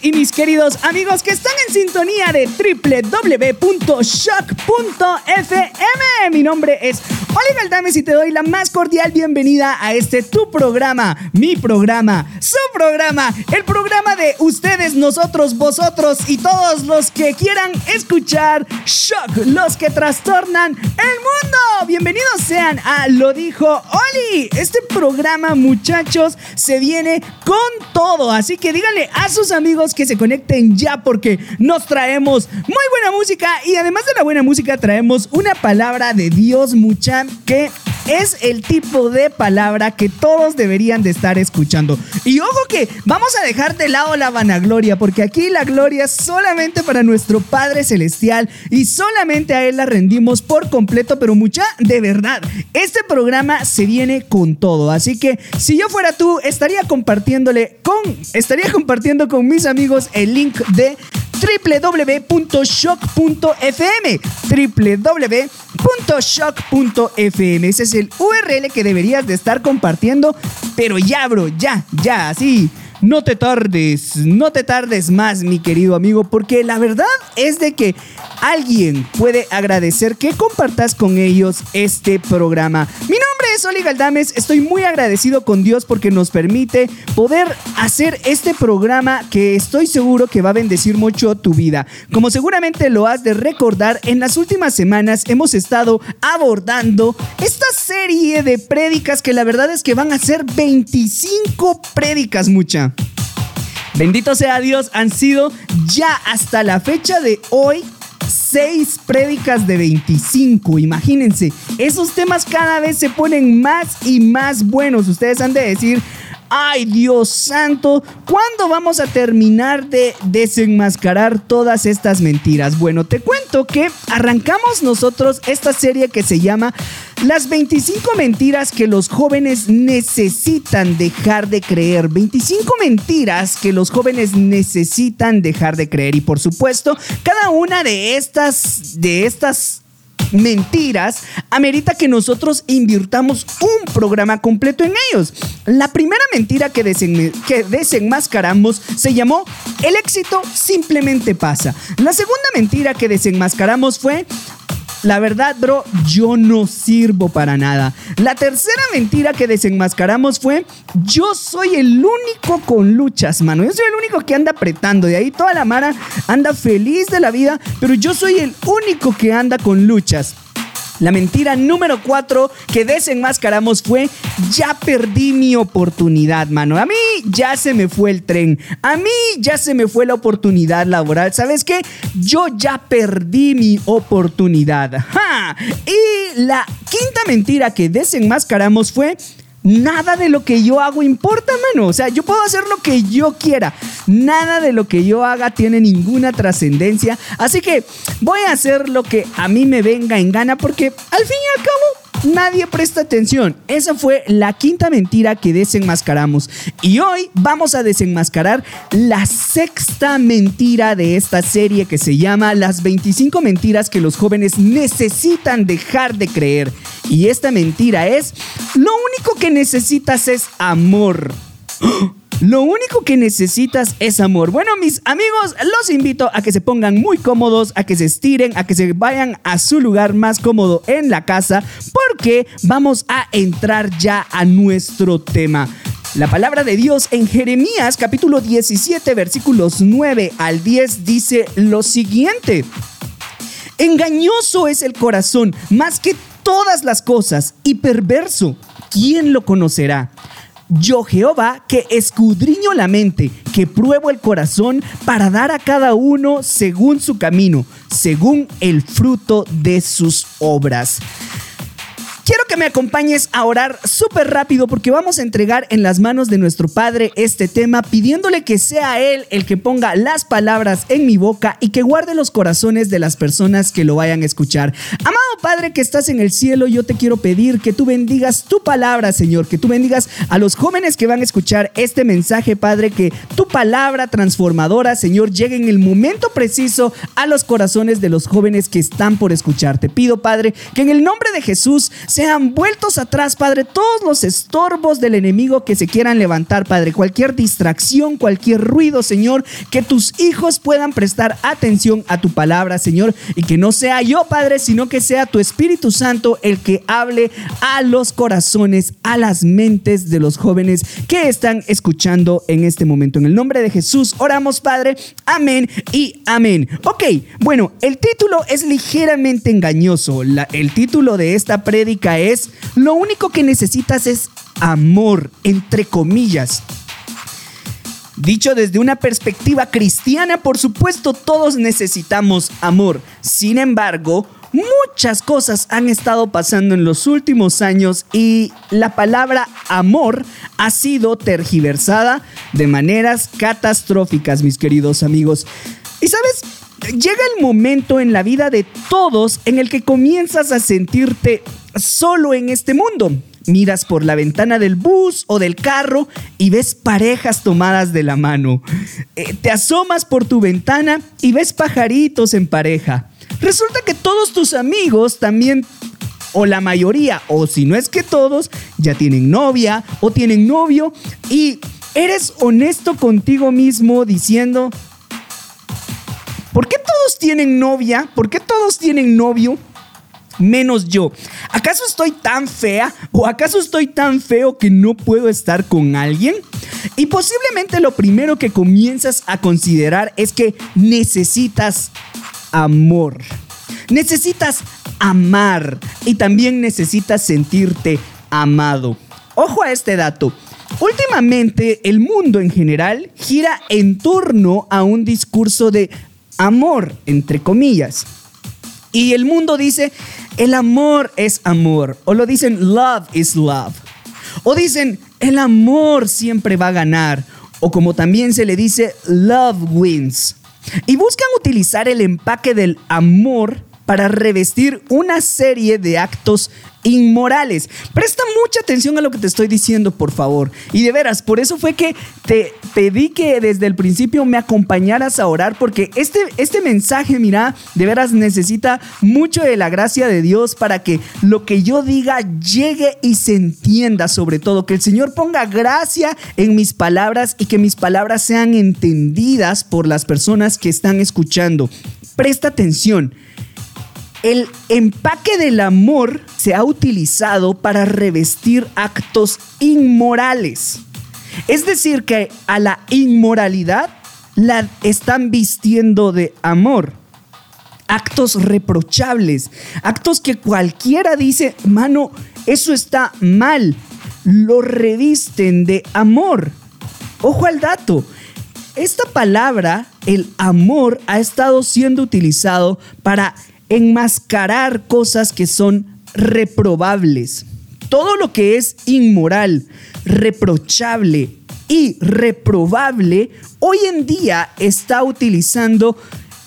Y mis queridos amigos que están en sintonía de www.shock.fm. Mi nombre es Oli Galdames y te doy la más cordial bienvenida a este tu programa, mi programa, su programa, el programa de ustedes, nosotros, vosotros y todos los que quieran escuchar Shock, los que trastornan el mundo. Bienvenidos sean a Lo dijo Oli. Este programa, muchachos, se viene con todo. Así que díganle a sus amigos que se conecten ya porque nos traemos muy buena música y además de la buena música traemos una palabra de Dios, mucha, que es el tipo de palabra que todos deberían de estar escuchando. Y ojo que vamos a dejar de lado la vanagloria, porque aquí la gloria es solamente para nuestro Padre Celestial y solamente a Él la rendimos por completo, pero mucha, de verdad, este programa se viene con todo. Así que si yo fuera tú, estaría compartiéndole con, estaría compartiendo con mis amigos el link de www.shock.fm www.shock.fm Ese es el URL que deberías de estar compartiendo. Pero ya bro, ya, ya, así no te tardes, no te tardes más, mi querido amigo, porque la verdad es de que alguien puede agradecer que compartas con ellos este programa. Mi nombre es Oli Galdames, estoy muy agradecido con Dios porque nos permite poder hacer este programa que estoy seguro que va a bendecir mucho tu vida. Como seguramente lo has de recordar, en las últimas semanas hemos estado abordando esta serie de prédicas que la verdad es que van a ser 25 prédicas, mucha. Bendito sea Dios, han sido ya hasta la fecha de hoy seis prédicas de 25. Imagínense, esos temas cada vez se ponen más y más buenos. Ustedes han de decir, ay Dios santo, ¿cuándo vamos a terminar de desenmascarar todas estas mentiras? Bueno, te cuento que arrancamos nosotros esta serie que se llama Las 25 mentiras que los jóvenes necesitan dejar de creer. 25 mentiras que los jóvenes necesitan dejar de creer. Y por supuesto, cada una de estas, de estas mentiras amerita que nosotros invirtamos un programa completo en ellos. La primera mentira que, que desenmascaramos se llamó El éxito simplemente pasa. La segunda mentira que desenmascaramos fue la verdad, bro, yo no sirvo para nada. La tercera mentira que desenmascaramos fue, yo soy el único con luchas, mano. Yo soy el único que anda apretando. De ahí toda la mara anda feliz de la vida, pero yo soy el único que anda con luchas. La mentira número 4 que desenmascaramos fue ya perdí mi oportunidad, mano. A mí ya se me fue el tren. A mí ya se me fue la oportunidad laboral. ¿Sabes qué? Yo ya perdí mi oportunidad. ¡Ja! Y la quinta mentira que desenmascaramos fue Nada de lo que yo hago importa, mano. O sea, yo puedo hacer lo que yo quiera. Nada de lo que yo haga tiene ninguna trascendencia. Así que voy a hacer lo que a mí me venga en gana porque al fin y al cabo nadie presta atención. Esa fue la quinta mentira que desenmascaramos. Y hoy vamos a desenmascarar la sexta mentira de esta serie que se llama Las 25 mentiras que los jóvenes necesitan dejar de creer. Y esta mentira es, lo único que necesitas es amor. Lo único que necesitas es amor. Bueno, mis amigos, los invito a que se pongan muy cómodos, a que se estiren, a que se vayan a su lugar más cómodo en la casa, porque vamos a entrar ya a nuestro tema. La palabra de Dios en Jeremías capítulo 17 versículos 9 al 10 dice lo siguiente. Engañoso es el corazón más que todas las cosas y perverso. ¿Quién lo conocerá? Yo Jehová que escudriño la mente, que pruebo el corazón para dar a cada uno según su camino, según el fruto de sus obras. Quiero que me acompañes a orar súper rápido porque vamos a entregar en las manos de nuestro Padre este tema pidiéndole que sea Él el que ponga las palabras en mi boca y que guarde los corazones de las personas que lo vayan a escuchar. Amado Padre que estás en el cielo, yo te quiero pedir que tú bendigas tu palabra, Señor, que tú bendigas a los jóvenes que van a escuchar este mensaje, Padre, que tu palabra transformadora, Señor, llegue en el momento preciso a los corazones de los jóvenes que están por escuchar. Te pido, Padre, que en el nombre de Jesús sean vueltos atrás, Padre, todos los estorbos del enemigo que se quieran levantar, Padre, cualquier distracción, cualquier ruido, Señor, que tus hijos puedan prestar atención a tu palabra, Señor, y que no sea yo, Padre, sino que sea tu Espíritu Santo el que hable a los corazones, a las mentes de los jóvenes que están escuchando en este momento. En el nombre de Jesús oramos, Padre. Amén y amén. Ok, bueno, el título es ligeramente engañoso. el título de esta prédica es Lo único que necesitas es amor, entre comillas. Dicho desde una perspectiva cristiana, por supuesto todos necesitamos amor. Sin embargo, muchas cosas han estado pasando en los últimos años y la palabra amor ha sido tergiversada de maneras catastróficas, mis queridos amigos. Y sabes, llega el momento en la vida de todos en el que comienzas a sentirte solo en este mundo. Miras por la ventana del bus o del carro y ves parejas tomadas de la mano. Eh, te asomas por tu ventana y ves pajaritos en pareja. Resulta que todos tus amigos también, o la mayoría, o si no es que todos, ya tienen novia o tienen novio y eres honesto contigo mismo diciendo, ¿por qué todos tienen novia? ¿Por qué todos tienen novio? menos yo. ¿Acaso estoy tan fea o acaso estoy tan feo que no puedo estar con alguien? Y posiblemente lo primero que comienzas a considerar es que necesitas amor. Necesitas amar y también necesitas sentirte amado. Ojo a este dato. Últimamente el mundo en general gira en torno a un discurso de amor, entre comillas. Y el mundo dice, el amor es amor. O lo dicen, love is love. O dicen, el amor siempre va a ganar. O como también se le dice, love wins. Y buscan utilizar el empaque del amor para revestir una serie de actos inmorales. Presta mucha atención a lo que te estoy diciendo, por favor. Y de veras, por eso fue que te pedí que desde el principio me acompañaras a orar, porque este, este mensaje, mira, de veras necesita mucho de la gracia de Dios para que lo que yo diga llegue y se entienda, sobre todo, que el Señor ponga gracia en mis palabras y que mis palabras sean entendidas por las personas que están escuchando. Presta atención. El empaque del amor se ha utilizado para revestir actos inmorales. Es decir, que a la inmoralidad la están vistiendo de amor. Actos reprochables, actos que cualquiera dice, mano, eso está mal. Lo revisten de amor. Ojo al dato. Esta palabra, el amor, ha estado siendo utilizado para enmascarar cosas que son reprobables. Todo lo que es inmoral, reprochable y reprobable, hoy en día está utilizando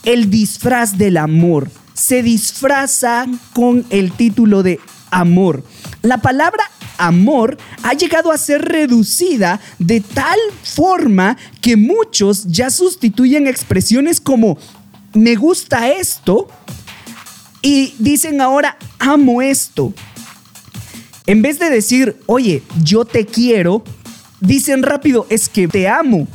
el disfraz del amor. Se disfraza con el título de amor. La palabra amor ha llegado a ser reducida de tal forma que muchos ya sustituyen expresiones como me gusta esto y dicen ahora, amo esto. En vez de decir, oye, yo te quiero, dicen rápido, es que te amo.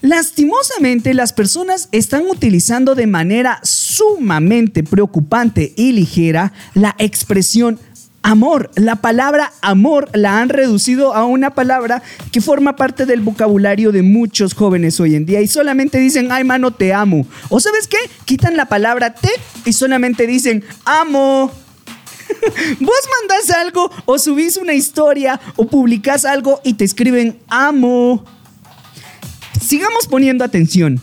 Lastimosamente, las personas están utilizando de manera sumamente preocupante y ligera la expresión amor. La palabra amor la han reducido a una palabra que forma parte del vocabulario de muchos jóvenes hoy en día y solamente dicen, ay mano, te amo. O sabes qué? Quitan la palabra te y solamente dicen, amo. Vos mandás algo o subís una historia o publicás algo y te escriben, amo. Sigamos poniendo atención.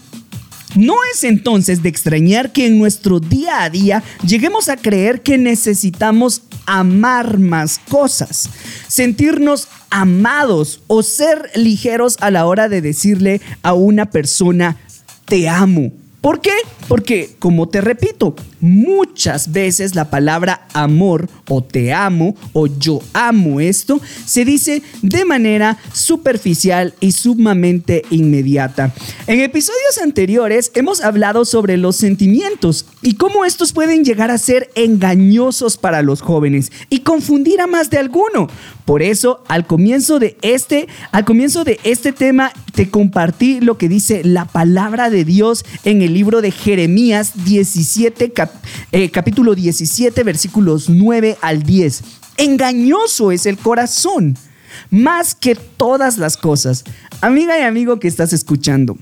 No es entonces de extrañar que en nuestro día a día lleguemos a creer que necesitamos amar más cosas, sentirnos amados o ser ligeros a la hora de decirle a una persona te amo. ¿Por qué? Porque, como te repito, muchas veces la palabra amor o te amo o yo amo esto se dice de manera superficial y sumamente inmediata. En episodios anteriores hemos hablado sobre los sentimientos y cómo estos pueden llegar a ser engañosos para los jóvenes y confundir a más de alguno. Por eso, al comienzo de este, al comienzo de este tema te compartí lo que dice la palabra de Dios en el libro de Jeremías 17 eh, capítulo 17 versículos 9 al 10. Engañoso es el corazón, más que todas las cosas. Amiga y amigo que estás escuchando,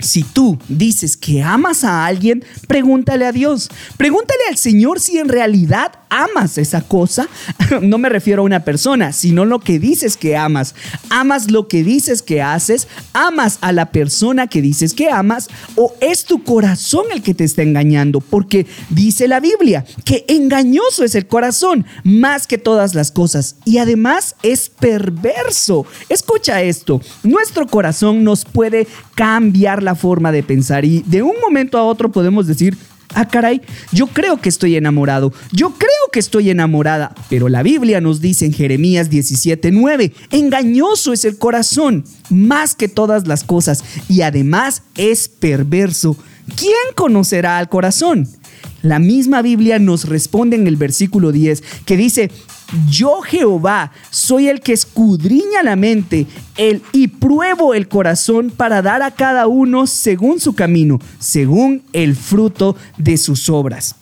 si tú dices que amas a alguien, pregúntale a Dios. Pregúntale al Señor si en realidad amas esa cosa. No me refiero a una persona, sino lo que dices que amas. Amas lo que dices que haces. Amas a la persona que dices que amas. O es tu corazón el que te está engañando. Porque dice la Biblia que engañoso es el corazón más que todas las cosas. Y además es perverso. Escucha esto. Nuestro corazón nos puede cambiar la forma de pensar y de un momento a otro podemos decir, ah caray, yo creo que estoy enamorado, yo creo que estoy enamorada, pero la Biblia nos dice en Jeremías 17:9, engañoso es el corazón más que todas las cosas y además es perverso. ¿Quién conocerá al corazón? La misma Biblia nos responde en el versículo 10 que dice, yo Jehová soy el que escudriña la mente el, y pruebo el corazón para dar a cada uno según su camino, según el fruto de sus obras.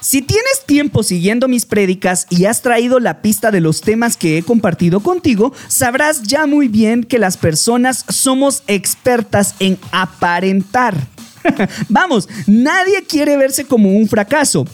Si tienes tiempo siguiendo mis prédicas y has traído la pista de los temas que he compartido contigo, sabrás ya muy bien que las personas somos expertas en aparentar. Vamos, nadie quiere verse como un fracaso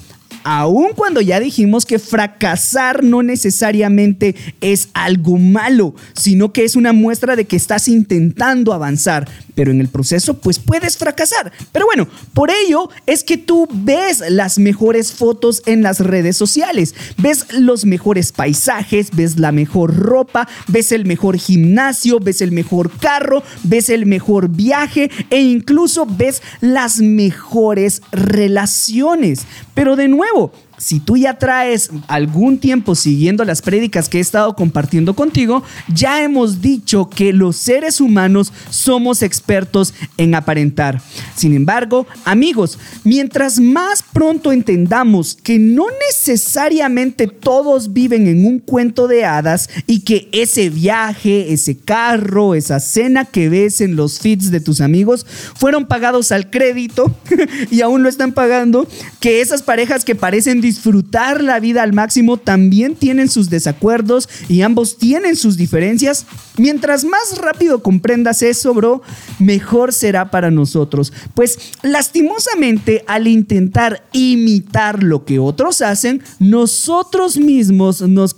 aun cuando ya dijimos que fracasar no necesariamente es algo malo, sino que es una muestra de que estás intentando avanzar, pero en el proceso pues puedes fracasar. Pero bueno, por ello es que tú ves las mejores fotos en las redes sociales, ves los mejores paisajes, ves la mejor ropa, ves el mejor gimnasio, ves el mejor carro, ves el mejor viaje e incluso ves las mejores relaciones. Pero de nuevo, claro, si tú ya traes algún tiempo siguiendo las prédicas que he estado compartiendo contigo, ya hemos dicho que los seres humanos somos expertos en aparentar. Sin embargo, amigos, mientras más pronto entendamos que no necesariamente todos viven en un cuento de hadas y que ese viaje, ese carro, esa cena que ves en los feeds de tus amigos fueron pagados al crédito y aún lo están pagando, que esas parejas que parecen disfrutar la vida al máximo también tienen sus desacuerdos y ambos tienen sus diferencias. Mientras más rápido comprendas eso, bro, mejor será para nosotros. Pues lastimosamente al intentar imitar lo que otros hacen, nosotros mismos nos,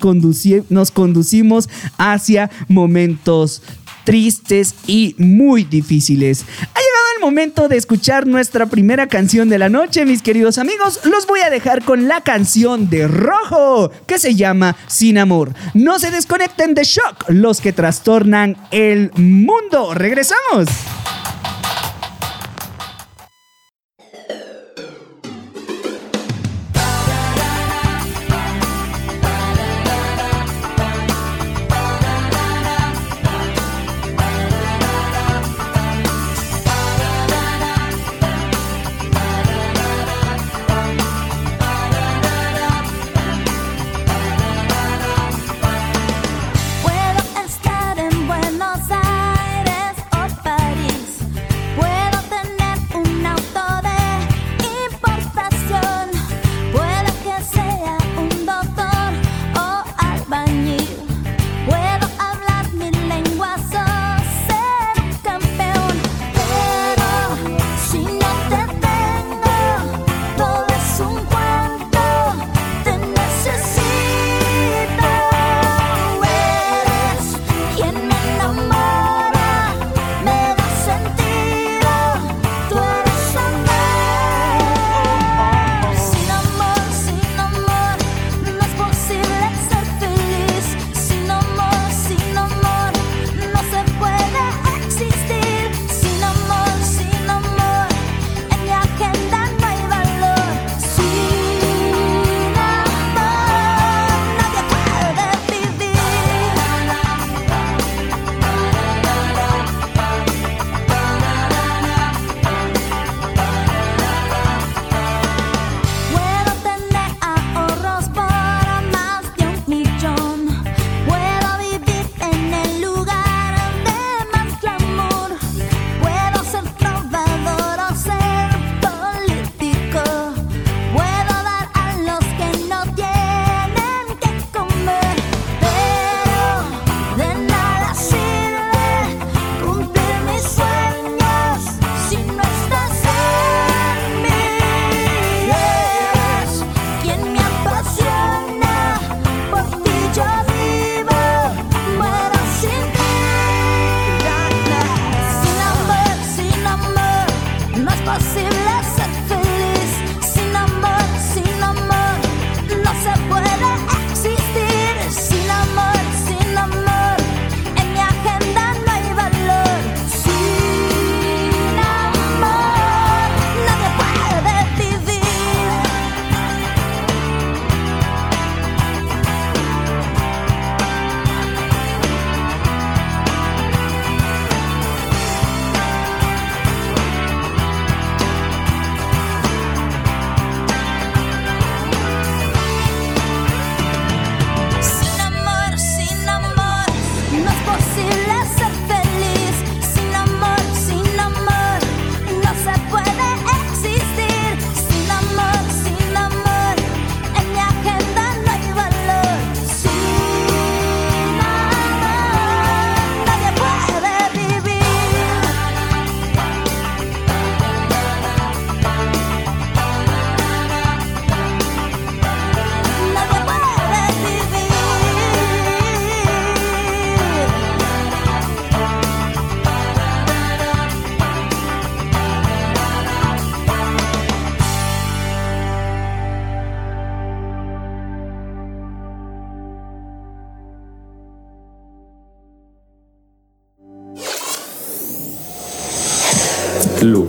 nos conducimos hacia momentos tristes y muy difíciles. Ha llegado el momento de escuchar nuestra primera canción de la noche, mis queridos amigos. Los voy a dejar con la canción de Rojo, que se llama Sin Amor. No se desconecten de Shock, los que trastornan el mundo. Regresamos.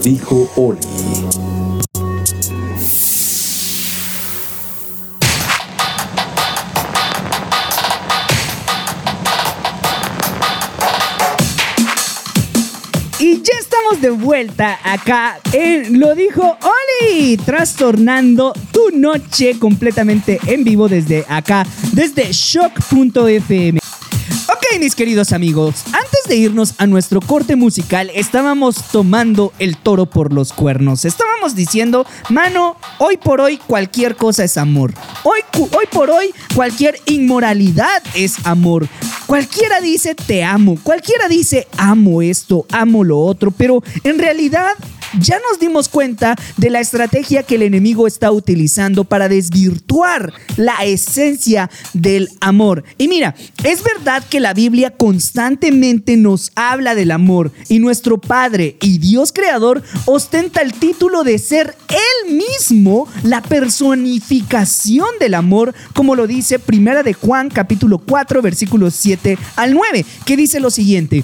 Dijo Oli. Y ya estamos de vuelta acá en Lo dijo Oli, trastornando tu noche completamente en vivo desde acá, desde shock.fm. Mis queridos amigos, antes de irnos a nuestro corte musical, estábamos tomando el toro por los cuernos. Estábamos diciendo, mano, hoy por hoy cualquier cosa es amor. Hoy, hoy por hoy cualquier inmoralidad es amor. Cualquiera dice te amo, cualquiera dice amo esto, amo lo otro, pero en realidad ya nos dimos cuenta de la estrategia que el enemigo está utilizando para desvirtuar la esencia del amor. Y mira, es verdad que la Biblia constantemente nos habla del amor y nuestro Padre y Dios Creador ostenta el título de ser Él mismo la personificación del amor, como lo dice Primera de Juan capítulo 4 versículos 7 al 9, que dice lo siguiente.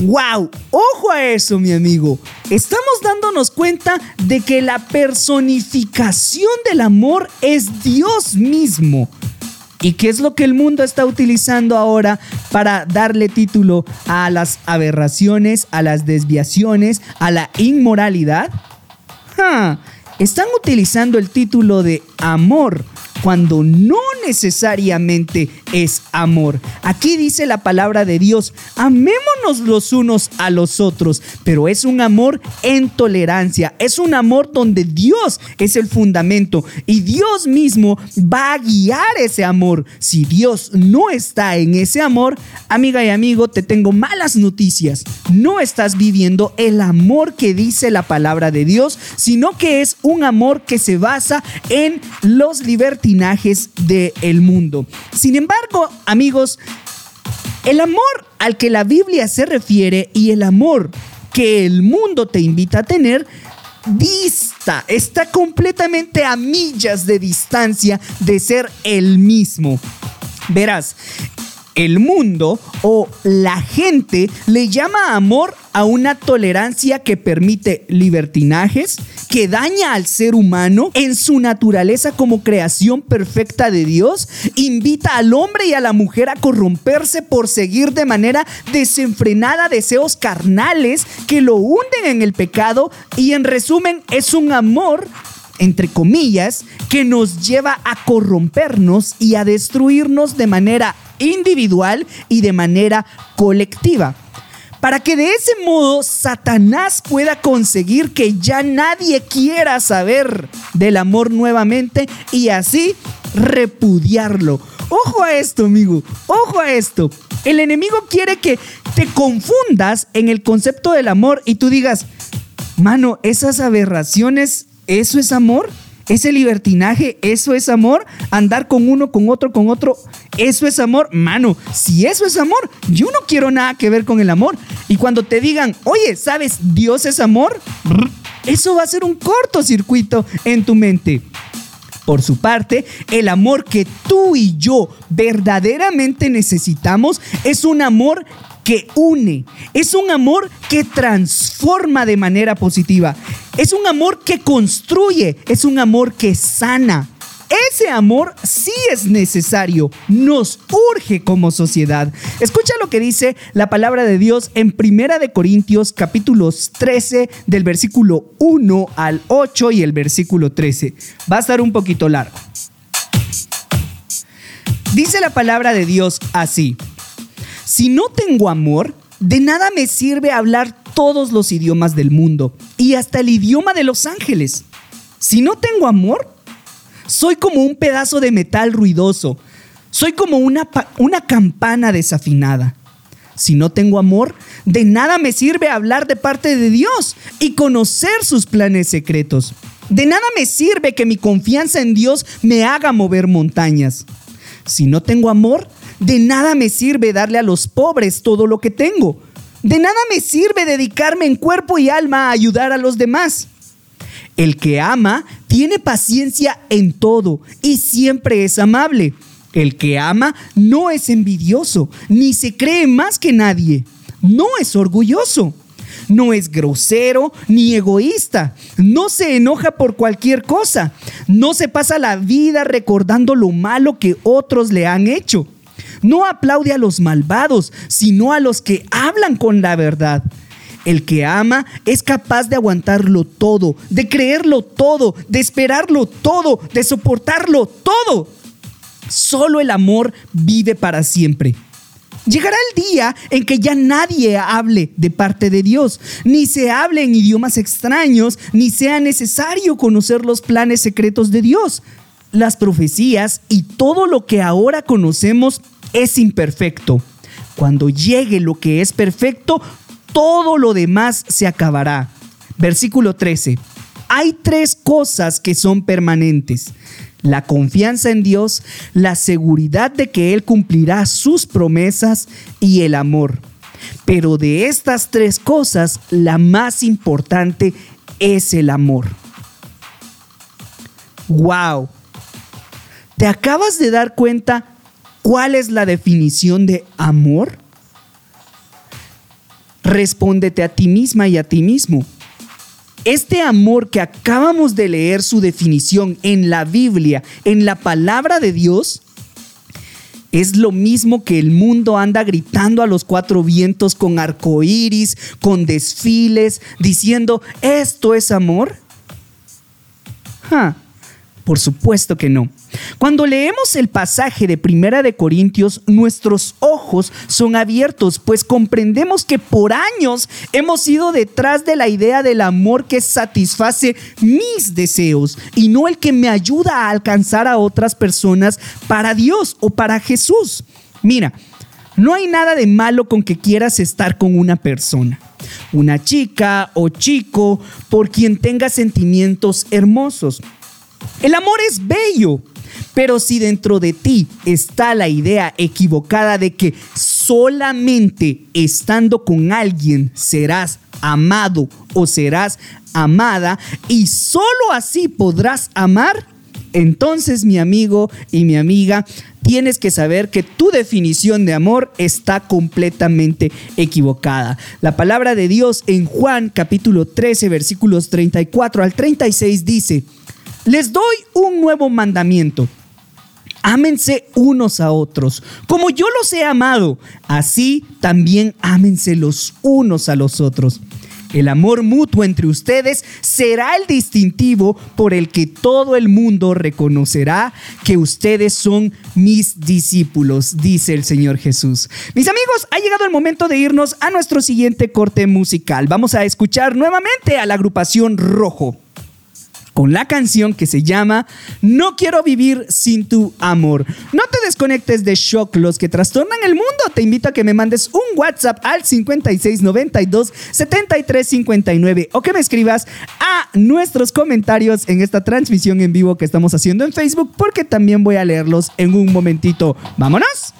¡Wow! Ojo a eso, mi amigo. Estamos dándonos cuenta de que la personificación del amor es Dios mismo. ¿Y qué es lo que el mundo está utilizando ahora para darle título a las aberraciones, a las desviaciones, a la inmoralidad? Ja, Están utilizando el título de amor cuando no necesariamente es amor. Aquí dice la palabra de Dios, amémonos los unos a los otros, pero es un amor en tolerancia, es un amor donde Dios es el fundamento y Dios mismo va a guiar ese amor. Si Dios no está en ese amor, amiga y amigo, te tengo malas noticias. No estás viviendo el amor que dice la palabra de Dios, sino que es un amor que se basa en los del mundo. Sin embargo, amigos, el amor al que la Biblia se refiere y el amor que el mundo te invita a tener dista, está completamente a millas de distancia de ser el mismo. Verás, el mundo o la gente le llama amor a una tolerancia que permite libertinajes, que daña al ser humano en su naturaleza como creación perfecta de Dios, invita al hombre y a la mujer a corromperse por seguir de manera desenfrenada deseos carnales que lo hunden en el pecado y en resumen es un amor entre comillas, que nos lleva a corrompernos y a destruirnos de manera individual y de manera colectiva. Para que de ese modo Satanás pueda conseguir que ya nadie quiera saber del amor nuevamente y así repudiarlo. Ojo a esto, amigo. Ojo a esto. El enemigo quiere que te confundas en el concepto del amor y tú digas, mano, esas aberraciones, ¿eso es amor? Ese libertinaje, ¿eso es amor? Andar con uno, con otro, con otro, ¿eso es amor? Mano, si eso es amor, yo no quiero nada que ver con el amor. Y cuando te digan, oye, ¿sabes? Dios es amor, eso va a ser un cortocircuito en tu mente. Por su parte, el amor que tú y yo verdaderamente necesitamos es un amor que une, es un amor que transforma de manera positiva, es un amor que construye, es un amor que sana. Ese amor sí es necesario, nos urge como sociedad. Escucha lo que dice la palabra de Dios en Primera de Corintios capítulos 13 del versículo 1 al 8 y el versículo 13. Va a estar un poquito largo. Dice la palabra de Dios así. Si no tengo amor, de nada me sirve hablar todos los idiomas del mundo y hasta el idioma de los ángeles. Si no tengo amor, soy como un pedazo de metal ruidoso. Soy como una, una campana desafinada. Si no tengo amor, de nada me sirve hablar de parte de Dios y conocer sus planes secretos. De nada me sirve que mi confianza en Dios me haga mover montañas. Si no tengo amor, de nada me sirve darle a los pobres todo lo que tengo. De nada me sirve dedicarme en cuerpo y alma a ayudar a los demás. El que ama tiene paciencia en todo y siempre es amable. El que ama no es envidioso, ni se cree más que nadie. No es orgulloso. No es grosero ni egoísta. No se enoja por cualquier cosa. No se pasa la vida recordando lo malo que otros le han hecho. No aplaude a los malvados, sino a los que hablan con la verdad. El que ama es capaz de aguantarlo todo, de creerlo todo, de esperarlo todo, de soportarlo todo. Solo el amor vive para siempre. Llegará el día en que ya nadie hable de parte de Dios, ni se hable en idiomas extraños, ni sea necesario conocer los planes secretos de Dios. Las profecías y todo lo que ahora conocemos es imperfecto. Cuando llegue lo que es perfecto, todo lo demás se acabará. Versículo 13. Hay tres cosas que son permanentes. La confianza en Dios, la seguridad de que Él cumplirá sus promesas y el amor. Pero de estas tres cosas, la más importante es el amor. ¡Wow! ¿Te acabas de dar cuenta ¿Cuál es la definición de amor? Respóndete a ti misma y a ti mismo. Este amor que acabamos de leer su definición en la Biblia, en la palabra de Dios, es lo mismo que el mundo anda gritando a los cuatro vientos con arcoíris, con desfiles, diciendo, ¿esto es amor? Por supuesto que no. Cuando leemos el pasaje de Primera de Corintios, nuestros ojos son abiertos, pues comprendemos que por años hemos ido detrás de la idea del amor que satisface mis deseos y no el que me ayuda a alcanzar a otras personas para Dios o para Jesús. Mira, no hay nada de malo con que quieras estar con una persona, una chica o chico por quien tenga sentimientos hermosos. El amor es bello, pero si dentro de ti está la idea equivocada de que solamente estando con alguien serás amado o serás amada y solo así podrás amar, entonces mi amigo y mi amiga, tienes que saber que tu definición de amor está completamente equivocada. La palabra de Dios en Juan capítulo 13 versículos 34 al 36 dice, les doy un nuevo mandamiento. Ámense unos a otros. Como yo los he amado, así también ámense los unos a los otros. El amor mutuo entre ustedes será el distintivo por el que todo el mundo reconocerá que ustedes son mis discípulos, dice el Señor Jesús. Mis amigos, ha llegado el momento de irnos a nuestro siguiente corte musical. Vamos a escuchar nuevamente a la agrupación Rojo con la canción que se llama No quiero vivir sin tu amor. No te desconectes de Shock, los que trastornan el mundo. Te invito a que me mandes un WhatsApp al 5692 7359 o que me escribas a nuestros comentarios en esta transmisión en vivo que estamos haciendo en Facebook porque también voy a leerlos en un momentito. ¡Vámonos!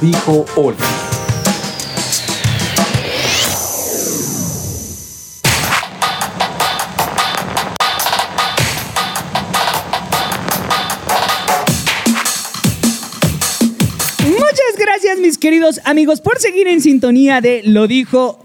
Dijo Oli. Muchas gracias mis queridos amigos por seguir en sintonía de Lo dijo.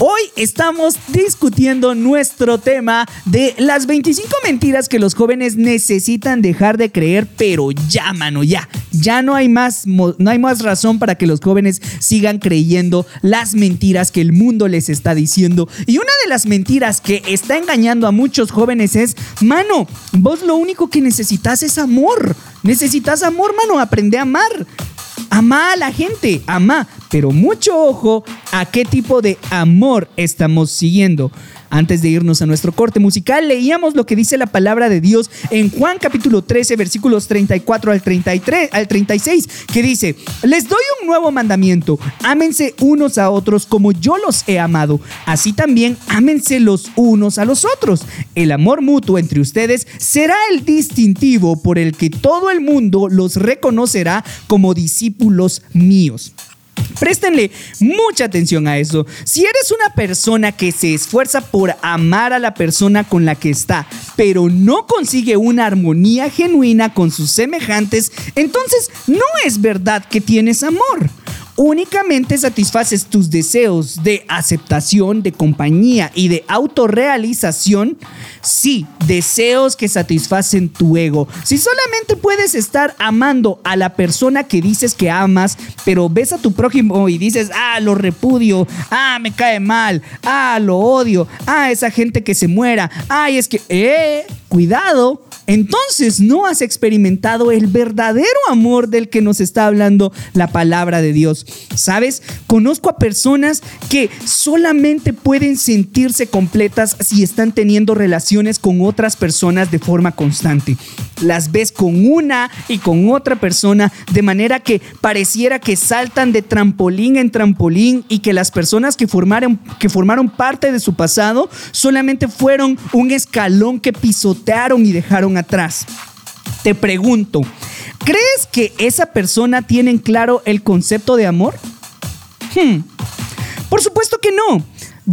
Hoy estamos discutiendo nuestro tema de las 25 mentiras que los jóvenes necesitan dejar de creer, pero ya, mano, ya. Ya no hay más no hay más razón para que los jóvenes sigan creyendo las mentiras que el mundo les está diciendo. Y una de las mentiras que está engañando a muchos jóvenes es, mano, vos lo único que necesitas es amor. Necesitas amor, mano, aprende a amar. Ama a la gente, ama, pero mucho ojo a qué tipo de amor estamos siguiendo. Antes de irnos a nuestro corte musical, leíamos lo que dice la palabra de Dios en Juan capítulo 13, versículos 34 al 33 al 36, que dice: "Les doy un nuevo mandamiento: ámense unos a otros como yo los he amado, así también ámense los unos a los otros. El amor mutuo entre ustedes será el distintivo por el que todo el mundo los reconocerá como discípulos míos." Préstenle mucha atención a eso. Si eres una persona que se esfuerza por amar a la persona con la que está, pero no consigue una armonía genuina con sus semejantes, entonces no es verdad que tienes amor. Únicamente satisfaces tus deseos de aceptación, de compañía y de autorrealización. Sí, deseos que satisfacen tu ego. Si solamente puedes estar amando a la persona que dices que amas, pero ves a tu prójimo y dices, ah, lo repudio, ah, me cae mal, ah, lo odio, ah, esa gente que se muera, ay, es que, eh, cuidado. Entonces no has experimentado el verdadero amor del que nos está hablando la palabra de Dios. ¿Sabes? Conozco a personas que solamente pueden sentirse completas si están teniendo relaciones con otras personas de forma constante. Las ves con una y con otra persona de manera que pareciera que saltan de trampolín en trampolín y que las personas que formaron, que formaron parte de su pasado solamente fueron un escalón que pisotearon y dejaron atrás. Te pregunto, ¿crees que esa persona tiene en claro el concepto de amor? Hmm, Por supuesto que no.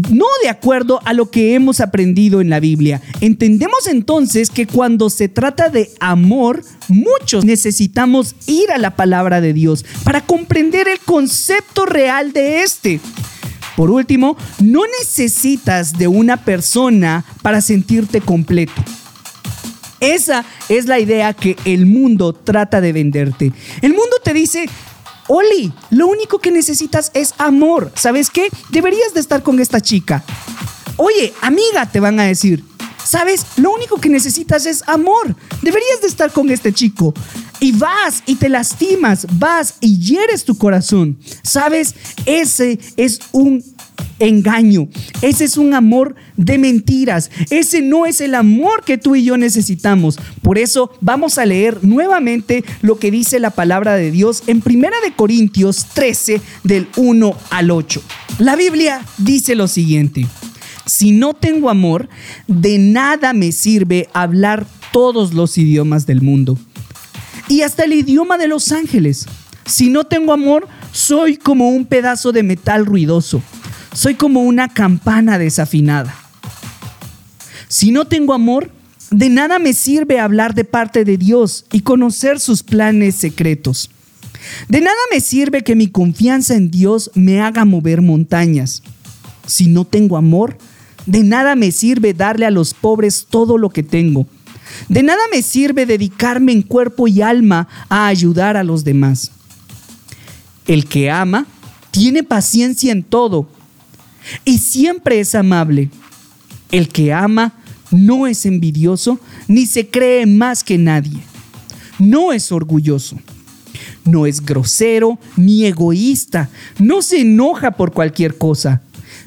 No de acuerdo a lo que hemos aprendido en la Biblia. Entendemos entonces que cuando se trata de amor, muchos necesitamos ir a la palabra de Dios para comprender el concepto real de este. Por último, no necesitas de una persona para sentirte completo. Esa es la idea que el mundo trata de venderte. El mundo te dice, Oli, lo único que necesitas es amor. ¿Sabes qué? Deberías de estar con esta chica. Oye, amiga, te van a decir. ¿Sabes? Lo único que necesitas es amor. Deberías de estar con este chico. Y vas y te lastimas, vas y hieres tu corazón. ¿Sabes? Ese es un engaño. Ese es un amor de mentiras. Ese no es el amor que tú y yo necesitamos. Por eso vamos a leer nuevamente lo que dice la palabra de Dios en Primera de Corintios 13 del 1 al 8. La Biblia dice lo siguiente: Si no tengo amor, de nada me sirve hablar todos los idiomas del mundo y hasta el idioma de los ángeles. Si no tengo amor, soy como un pedazo de metal ruidoso. Soy como una campana desafinada. Si no tengo amor, de nada me sirve hablar de parte de Dios y conocer sus planes secretos. De nada me sirve que mi confianza en Dios me haga mover montañas. Si no tengo amor, de nada me sirve darle a los pobres todo lo que tengo. De nada me sirve dedicarme en cuerpo y alma a ayudar a los demás. El que ama tiene paciencia en todo y siempre es amable. El que ama no es envidioso ni se cree más que nadie. No es orgulloso. No es grosero ni egoísta. No se enoja por cualquier cosa.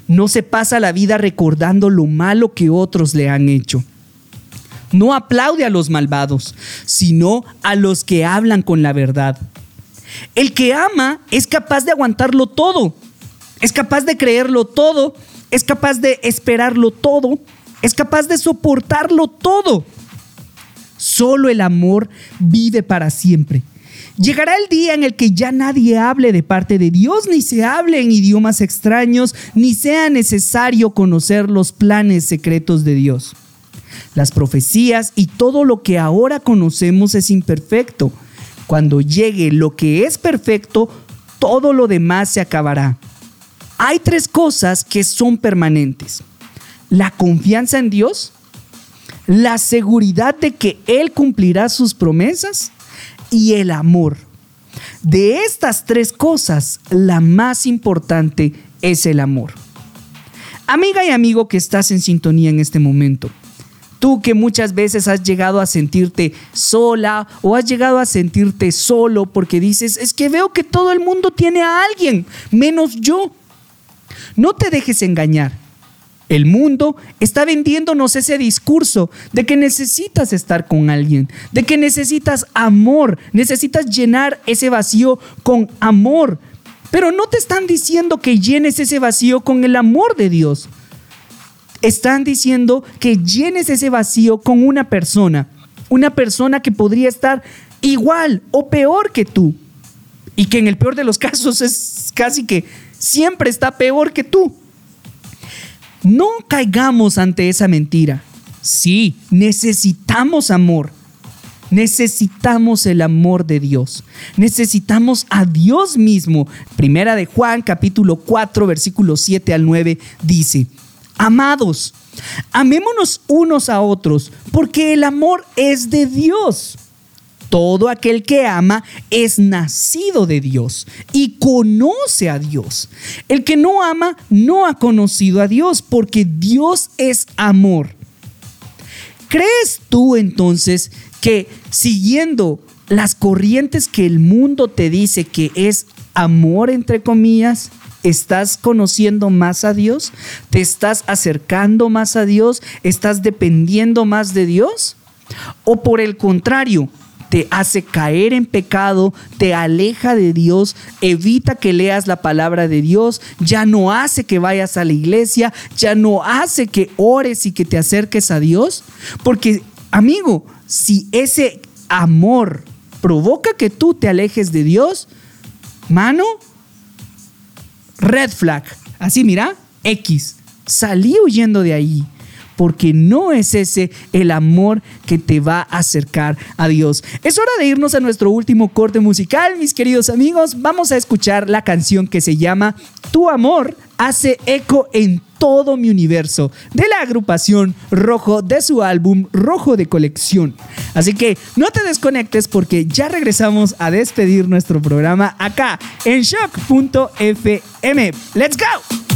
No se pasa la vida recordando lo malo que otros le han hecho. No aplaude a los malvados, sino a los que hablan con la verdad. El que ama es capaz de aguantarlo todo es capaz de creerlo todo, es capaz de esperarlo todo, es capaz de soportarlo todo. Solo el amor vive para siempre. Llegará el día en el que ya nadie hable de parte de Dios, ni se hable en idiomas extraños, ni sea necesario conocer los planes secretos de Dios. Las profecías y todo lo que ahora conocemos es imperfecto. Cuando llegue lo que es perfecto, todo lo demás se acabará. Hay tres cosas que son permanentes. La confianza en Dios, la seguridad de que Él cumplirá sus promesas y el amor. De estas tres cosas, la más importante es el amor. Amiga y amigo que estás en sintonía en este momento, tú que muchas veces has llegado a sentirte sola o has llegado a sentirte solo porque dices, es que veo que todo el mundo tiene a alguien, menos yo. No te dejes engañar. El mundo está vendiéndonos ese discurso de que necesitas estar con alguien, de que necesitas amor, necesitas llenar ese vacío con amor. Pero no te están diciendo que llenes ese vacío con el amor de Dios. Están diciendo que llenes ese vacío con una persona, una persona que podría estar igual o peor que tú. Y que en el peor de los casos es casi que siempre está peor que tú. No caigamos ante esa mentira. Sí, necesitamos amor. Necesitamos el amor de Dios. Necesitamos a Dios mismo. Primera de Juan capítulo 4 versículos 7 al 9 dice, Amados, amémonos unos a otros, porque el amor es de Dios. Todo aquel que ama es nacido de Dios y conoce a Dios. El que no ama no ha conocido a Dios porque Dios es amor. ¿crees tú entonces que siguiendo las corrientes que el mundo te dice que es amor, entre comillas, ¿Estás conociendo más a Dios? ¿Te estás acercando más a Dios? ¿Estás dependiendo más de Dios? ¿O por el contrario, te hace caer en pecado, te aleja de Dios, evita que leas la palabra de Dios, ya no hace que vayas a la iglesia, ya no hace que ores y que te acerques a Dios? Porque, amigo, si ese amor provoca que tú te alejes de Dios, mano, red flag. Así, mira, X. Salí huyendo de ahí. Porque no es ese el amor que te va a acercar a Dios. Es hora de irnos a nuestro último corte musical, mis queridos amigos. Vamos a escuchar la canción que se llama Tu amor hace eco en todo mi universo de la agrupación Rojo de su álbum Rojo de Colección. Así que no te desconectes porque ya regresamos a despedir nuestro programa acá en shock.fm. ¡Let's go!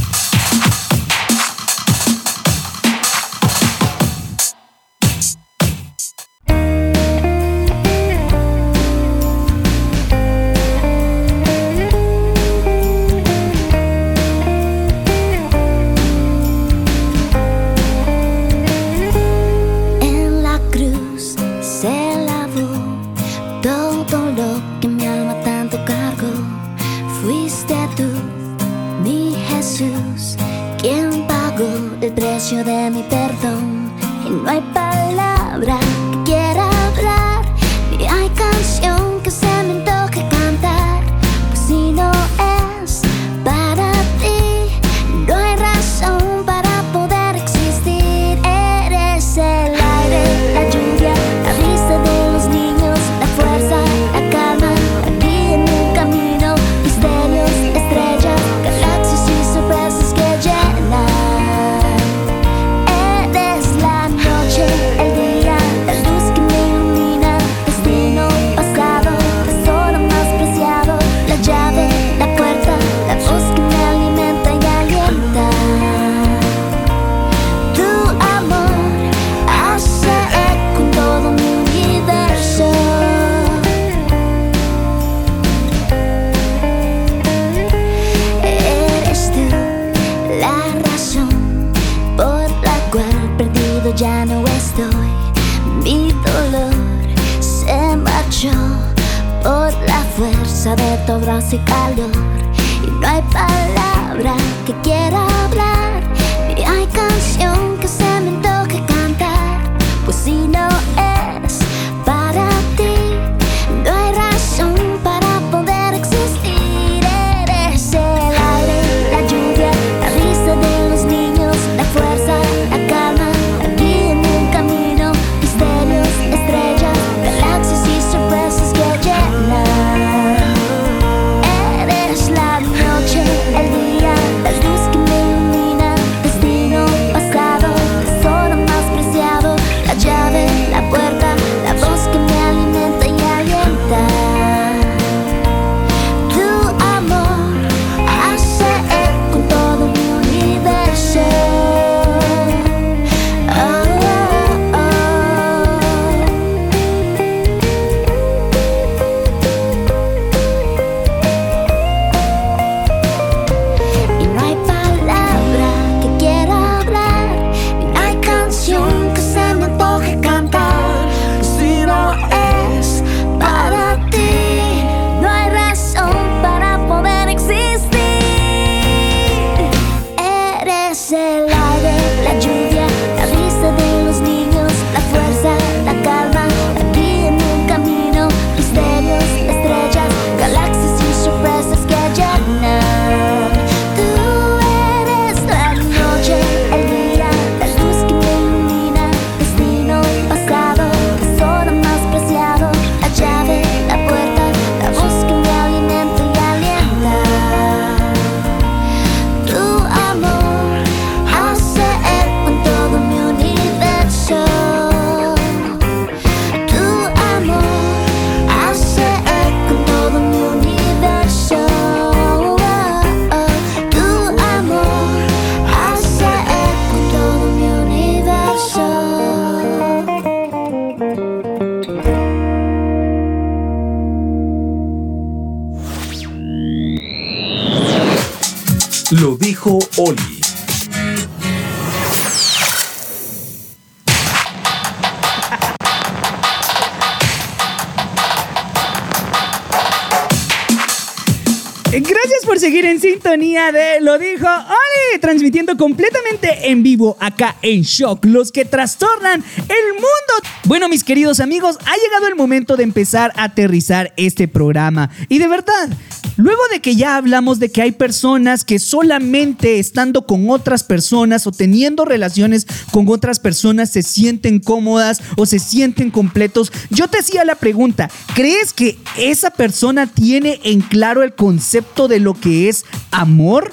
En vivo acá en Shock, los que trastornan el mundo. Bueno, mis queridos amigos, ha llegado el momento de empezar a aterrizar este programa. Y de verdad, Luego de que ya hablamos de que hay personas que solamente estando con otras personas o teniendo relaciones con otras personas se sienten cómodas o se sienten completos, yo te hacía la pregunta, ¿crees que esa persona tiene en claro el concepto de lo que es amor?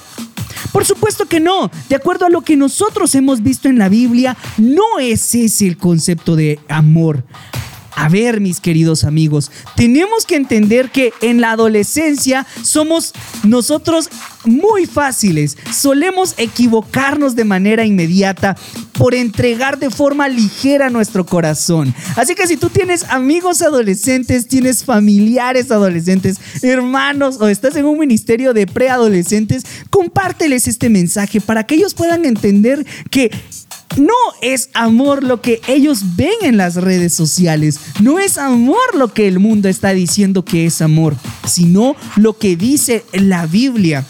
Por supuesto que no. De acuerdo a lo que nosotros hemos visto en la Biblia, no es ese el concepto de amor. A ver, mis queridos amigos, tenemos que entender que en la adolescencia somos nosotros muy fáciles. Solemos equivocarnos de manera inmediata por entregar de forma ligera nuestro corazón. Así que si tú tienes amigos adolescentes, tienes familiares adolescentes, hermanos o estás en un ministerio de preadolescentes, compárteles este mensaje para que ellos puedan entender que no es amor lo que ellos ven en las redes sociales. No es amor lo que el mundo está diciendo que es amor, sino lo que dice la Biblia.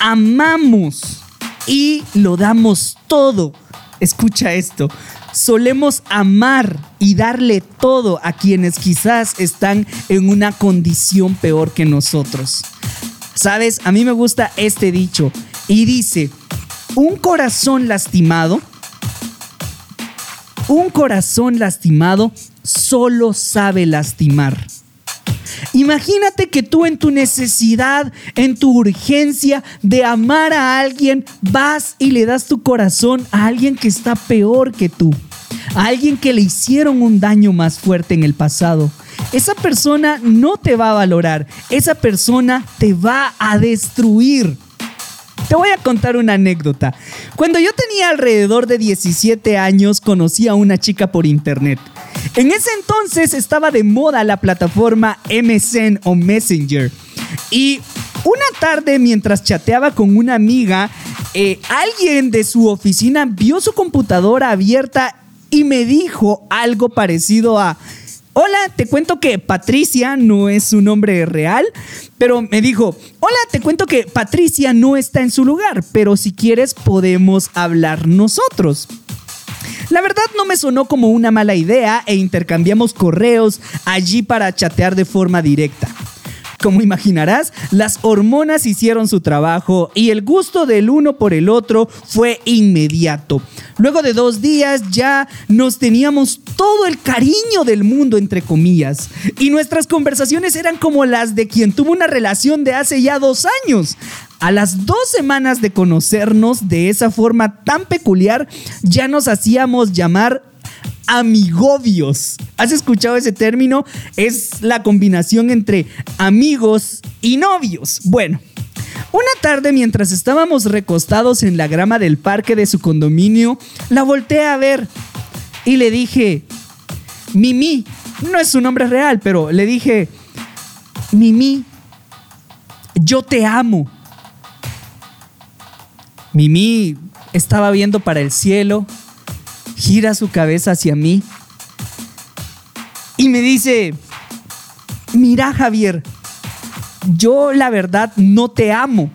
Amamos y lo damos todo. Escucha esto. Solemos amar y darle todo a quienes quizás están en una condición peor que nosotros. Sabes, a mí me gusta este dicho y dice, un corazón lastimado, un corazón lastimado solo sabe lastimar. Imagínate que tú en tu necesidad, en tu urgencia de amar a alguien, vas y le das tu corazón a alguien que está peor que tú, a alguien que le hicieron un daño más fuerte en el pasado. Esa persona no te va a valorar, esa persona te va a destruir. Te voy a contar una anécdota. Cuando yo tenía alrededor de 17 años, conocí a una chica por internet. En ese entonces estaba de moda la plataforma MSN o Messenger. Y una tarde, mientras chateaba con una amiga, eh, alguien de su oficina vio su computadora abierta y me dijo algo parecido a... Hola, te cuento que Patricia no es su nombre real, pero me dijo, hola, te cuento que Patricia no está en su lugar, pero si quieres podemos hablar nosotros. La verdad no me sonó como una mala idea e intercambiamos correos allí para chatear de forma directa. Como imaginarás, las hormonas hicieron su trabajo y el gusto del uno por el otro fue inmediato. Luego de dos días ya nos teníamos todo el cariño del mundo, entre comillas, y nuestras conversaciones eran como las de quien tuvo una relación de hace ya dos años. A las dos semanas de conocernos de esa forma tan peculiar, ya nos hacíamos llamar amigobios. ¿Has escuchado ese término? Es la combinación entre amigos y novios. Bueno. Una tarde mientras estábamos recostados en la grama del parque de su condominio, la volteé a ver y le dije, Mimi, no es su nombre real, pero le dije, Mimi, yo te amo. Mimi estaba viendo para el cielo, gira su cabeza hacia mí y me dice, mira Javier, yo la verdad no te amo,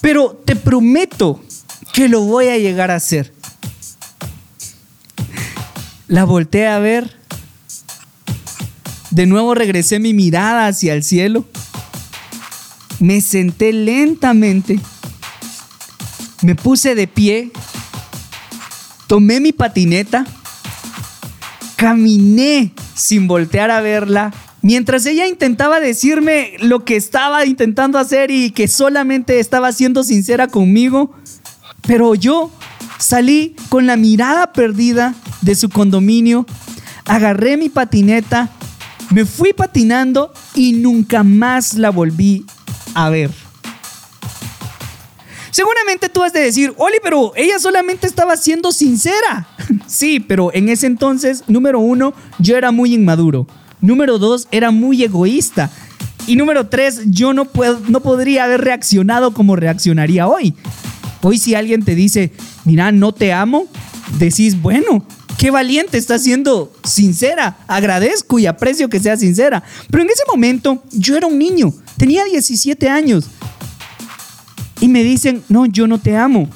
pero te prometo que lo voy a llegar a hacer. La volteé a ver. De nuevo regresé mi mirada hacia el cielo. Me senté lentamente. Me puse de pie. Tomé mi patineta. Caminé sin voltear a verla Mientras ella intentaba decirme lo que estaba intentando hacer y que solamente estaba siendo sincera conmigo, pero yo salí con la mirada perdida de su condominio, agarré mi patineta, me fui patinando y nunca más la volví a ver. Seguramente tú has de decir, Oli, pero ella solamente estaba siendo sincera. sí, pero en ese entonces, número uno, yo era muy inmaduro. Número dos, era muy egoísta. Y número tres, yo no, puedo, no podría haber reaccionado como reaccionaría hoy. Hoy si alguien te dice, mira, no te amo, decís, bueno, qué valiente, está siendo sincera, agradezco y aprecio que sea sincera. Pero en ese momento yo era un niño, tenía 17 años. Y me dicen, no, yo no te amo.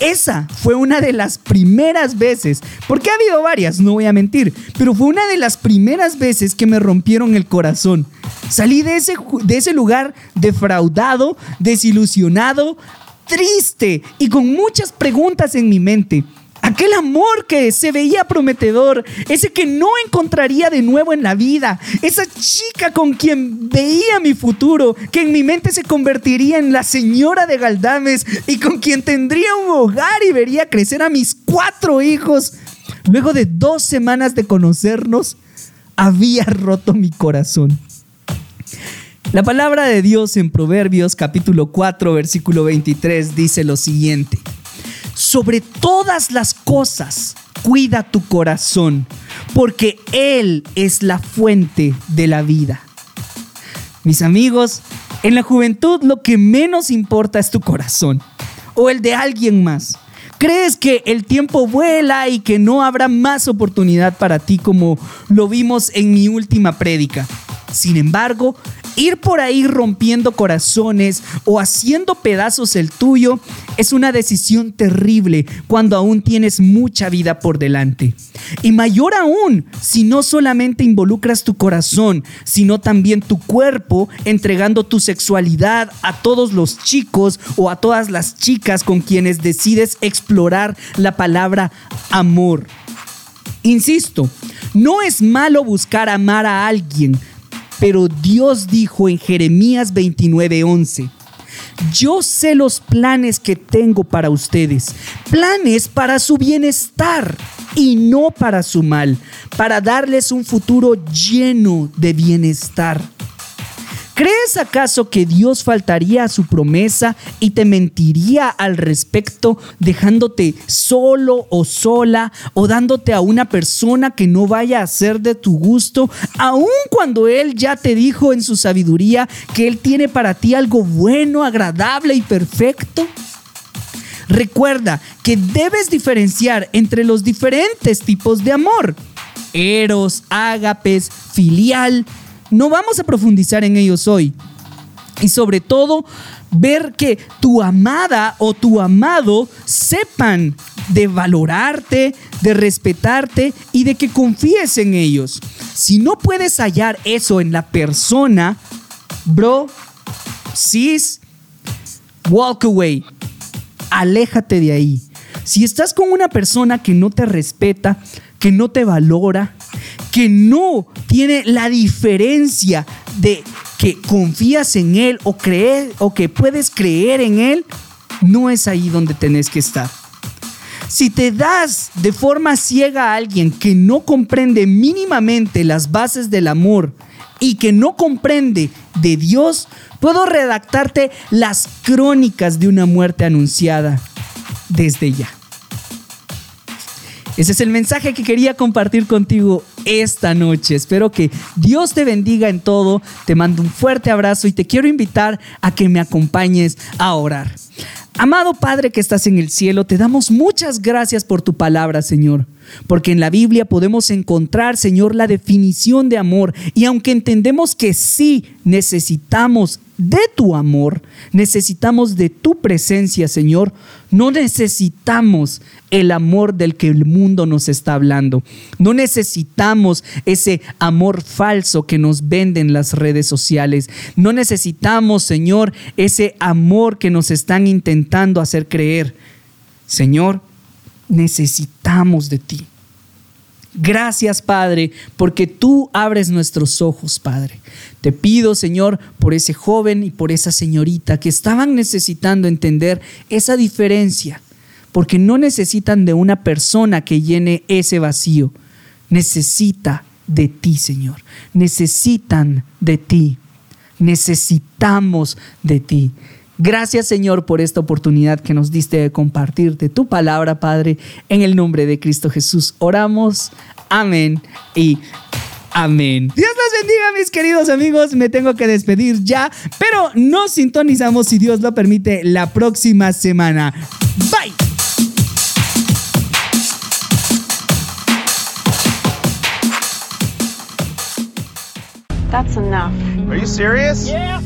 Esa fue una de las primeras veces, porque ha habido varias, no voy a mentir, pero fue una de las primeras veces que me rompieron el corazón. Salí de ese, de ese lugar defraudado, desilusionado, triste y con muchas preguntas en mi mente. Aquel amor que se veía prometedor, ese que no encontraría de nuevo en la vida, esa chica con quien veía mi futuro, que en mi mente se convertiría en la señora de Galdames y con quien tendría un hogar y vería crecer a mis cuatro hijos. Luego de dos semanas de conocernos, había roto mi corazón. La palabra de Dios en Proverbios capítulo 4 versículo 23 dice lo siguiente sobre todas las cosas, cuida tu corazón, porque Él es la fuente de la vida. Mis amigos, en la juventud lo que menos importa es tu corazón o el de alguien más. ¿Crees que el tiempo vuela y que no habrá más oportunidad para ti como lo vimos en mi última prédica? Sin embargo, ir por ahí rompiendo corazones o haciendo pedazos el tuyo es una decisión terrible cuando aún tienes mucha vida por delante. Y mayor aún si no solamente involucras tu corazón, sino también tu cuerpo, entregando tu sexualidad a todos los chicos o a todas las chicas con quienes decides explorar la palabra amor. Insisto, no es malo buscar amar a alguien, pero Dios dijo en Jeremías 29:11, yo sé los planes que tengo para ustedes, planes para su bienestar y no para su mal, para darles un futuro lleno de bienestar. ¿Crees acaso que Dios faltaría a su promesa y te mentiría al respecto dejándote solo o sola o dándote a una persona que no vaya a ser de tu gusto, aun cuando Él ya te dijo en su sabiduría que Él tiene para ti algo bueno, agradable y perfecto? Recuerda que debes diferenciar entre los diferentes tipos de amor. Eros, ágapes, filial, no vamos a profundizar en ellos hoy. Y sobre todo, ver que tu amada o tu amado sepan de valorarte, de respetarte y de que confíes en ellos. Si no puedes hallar eso en la persona, bro, sis, walk away. Aléjate de ahí. Si estás con una persona que no te respeta, que no te valora, que no tiene la diferencia de que confías en Él o, creer, o que puedes creer en Él, no es ahí donde tenés que estar. Si te das de forma ciega a alguien que no comprende mínimamente las bases del amor y que no comprende de Dios, puedo redactarte las crónicas de una muerte anunciada desde ya. Ese es el mensaje que quería compartir contigo esta noche. Espero que Dios te bendiga en todo. Te mando un fuerte abrazo y te quiero invitar a que me acompañes a orar. Amado Padre que estás en el cielo, te damos muchas gracias por tu palabra, Señor. Porque en la Biblia podemos encontrar, Señor, la definición de amor. Y aunque entendemos que sí necesitamos de tu amor, necesitamos de tu presencia, Señor, no necesitamos el amor del que el mundo nos está hablando. No necesitamos ese amor falso que nos venden las redes sociales. No necesitamos, Señor, ese amor que nos están intentando hacer creer. Señor, necesitamos de ti. Gracias, Padre, porque tú abres nuestros ojos, Padre. Te pido, Señor, por ese joven y por esa señorita que estaban necesitando entender esa diferencia, porque no necesitan de una persona que llene ese vacío. Necesita de ti, Señor. Necesitan de ti. Necesitamos de ti. Gracias Señor por esta oportunidad que nos diste de compartirte tu palabra, Padre. En el nombre de Cristo Jesús oramos. Amén y Amén. Dios los bendiga, mis queridos amigos. Me tengo que despedir ya, pero nos sintonizamos, si Dios lo permite, la próxima semana. Bye. That's enough. Are you serious? Yeah.